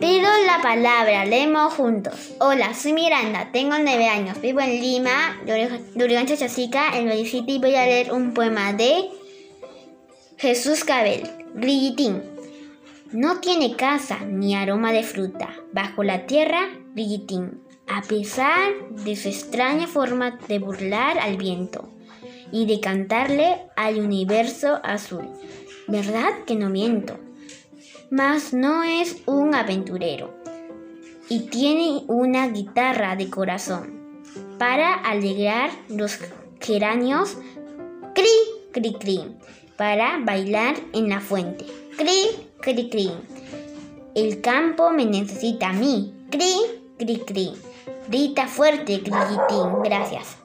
la palabra, leemos juntos. Hola, soy Miranda, tengo nueve años, vivo en Lima, Lurigancho Chasica, en Valle City, voy a leer un poema de Jesús Cabel, Grillitín. No tiene casa ni aroma de fruta, bajo la tierra, Grillitín, a pesar de su extraña forma de burlar al viento y de cantarle al universo azul. ¿Verdad que no miento? Mas no es un aventurero y tiene una guitarra de corazón para alegrar los geranios, cri, cri, cri, para bailar en la fuente, cri, cri, cri. El campo me necesita a mí, cri, cri, cri. Grita fuerte, Grillitín. Gracias.